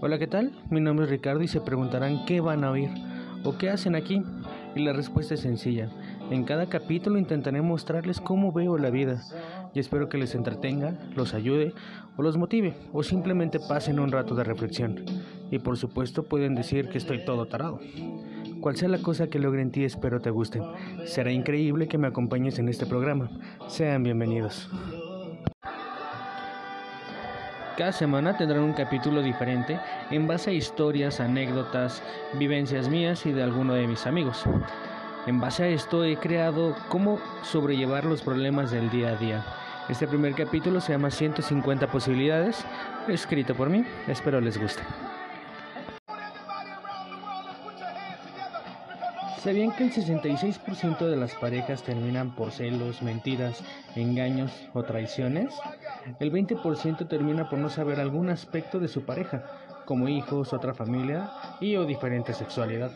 Hola, ¿qué tal? Mi nombre es Ricardo y se preguntarán qué van a oír o qué hacen aquí. Y la respuesta es sencilla. En cada capítulo intentaré mostrarles cómo veo la vida y espero que les entretenga, los ayude o los motive o simplemente pasen un rato de reflexión. Y por supuesto pueden decir que estoy todo tarado. Cual sea la cosa que logre en ti, espero te gusten. Será increíble que me acompañes en este programa. Sean bienvenidos. Cada semana tendrán un capítulo diferente en base a historias, anécdotas, vivencias mías y de alguno de mis amigos. En base a esto he creado cómo sobrellevar los problemas del día a día. Este primer capítulo se llama 150 posibilidades, escrito por mí. Espero les guste. ¿Sabían que el 66% de las parejas terminan por celos, mentiras, engaños o traiciones? El 20% termina por no saber algún aspecto de su pareja, como hijos, otra familia y o diferente sexualidad.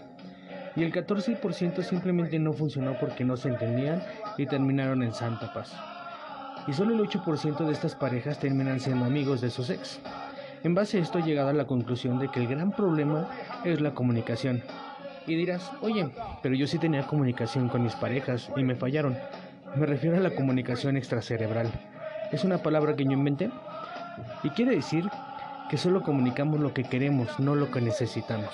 Y el 14% simplemente no funcionó porque no se entendían y terminaron en santa paz. Y solo el 8% de estas parejas terminan siendo amigos de sus ex. En base a esto he llegado a la conclusión de que el gran problema es la comunicación y dirás, oye, pero yo sí tenía comunicación con mis parejas y me fallaron. Me refiero a la comunicación extracerebral. Es una palabra que yo inventé y quiere decir que solo comunicamos lo que queremos, no lo que necesitamos.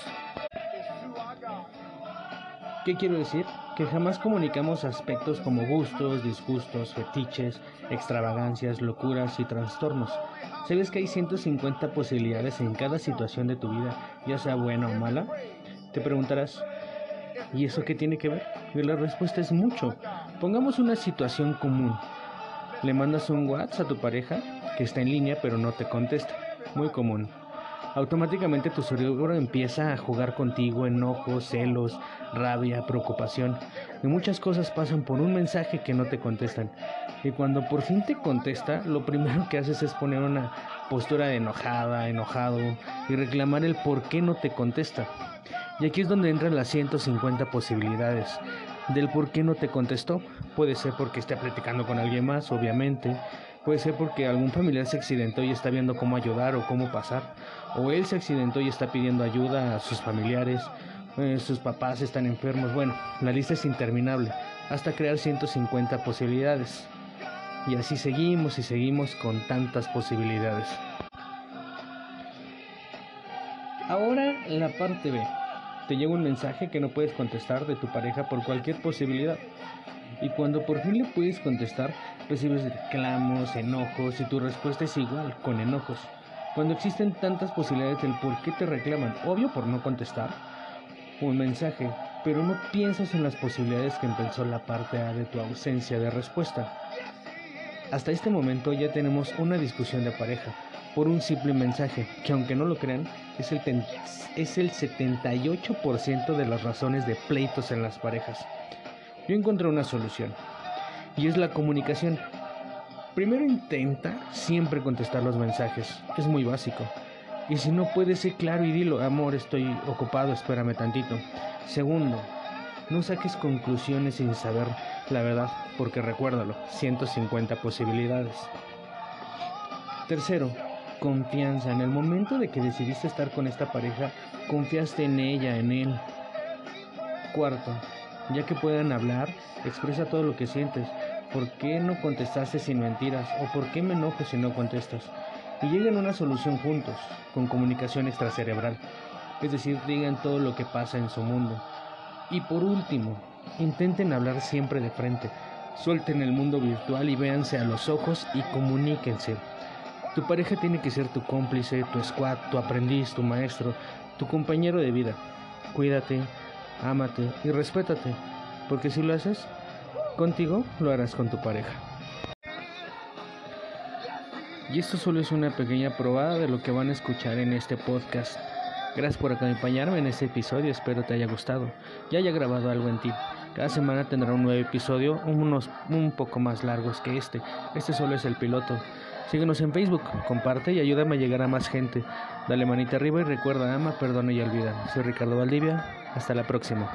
¿Qué quiero decir? Que jamás comunicamos aspectos como gustos, disgustos, fetiches, extravagancias, locuras y trastornos. ¿Sabes que hay 150 posibilidades en cada situación de tu vida, ya sea buena o mala? Te preguntarás, ¿y eso qué tiene que ver? Y la respuesta es mucho. Pongamos una situación común. Le mandas un WhatsApp a tu pareja que está en línea pero no te contesta. Muy común. Automáticamente tu cerebro empieza a jugar contigo, enojos, celos, rabia, preocupación. Y muchas cosas pasan por un mensaje que no te contestan. Y cuando por fin te contesta, lo primero que haces es poner una postura de enojada, enojado y reclamar el por qué no te contesta. Y aquí es donde entran las 150 posibilidades. Del por qué no te contestó. Puede ser porque esté platicando con alguien más, obviamente. Puede ser porque algún familiar se accidentó y está viendo cómo ayudar o cómo pasar. O él se accidentó y está pidiendo ayuda a sus familiares. Eh, sus papás están enfermos. Bueno, la lista es interminable. Hasta crear 150 posibilidades. Y así seguimos y seguimos con tantas posibilidades. Ahora la parte B te llega un mensaje que no puedes contestar de tu pareja por cualquier posibilidad. Y cuando por fin le puedes contestar, recibes reclamos, enojos y tu respuesta es igual, con enojos. Cuando existen tantas posibilidades del por qué te reclaman, obvio por no contestar un mensaje, pero no piensas en las posibilidades que empezó la parte A de tu ausencia de respuesta. Hasta este momento ya tenemos una discusión de pareja, por un simple mensaje, que aunque no lo crean, es el, es el 78% de las razones de pleitos en las parejas. Yo encontré una solución, y es la comunicación. Primero intenta siempre contestar los mensajes, es muy básico. Y si no puedes ser claro y dilo, amor, estoy ocupado, espérame tantito. Segundo, no saques conclusiones sin saber la verdad, porque recuérdalo, 150 posibilidades. Tercero, confianza. En el momento de que decidiste estar con esta pareja, confiaste en ella, en él. Cuarto, ya que puedan hablar, expresa todo lo que sientes. ¿Por qué no contestaste sin mentiras? ¿O por qué me enojo si no contestas? Y lleguen a una solución juntos, con comunicación extracerebral. Es decir, digan todo lo que pasa en su mundo. Y por último, intenten hablar siempre de frente. Suelten el mundo virtual y véanse a los ojos y comuníquense. Tu pareja tiene que ser tu cómplice, tu squad, tu aprendiz, tu maestro, tu compañero de vida. Cuídate, ámate y respétate, porque si lo haces contigo, lo harás con tu pareja. Y esto solo es una pequeña probada de lo que van a escuchar en este podcast. Gracias por acompañarme en este episodio, espero te haya gustado y haya grabado algo en ti. Cada semana tendrá un nuevo episodio, unos un poco más largos que este. Este solo es el piloto. Síguenos en Facebook, comparte y ayúdame a llegar a más gente. Dale manita arriba y recuerda, ama, perdona y olvida. Soy Ricardo Valdivia. Hasta la próxima.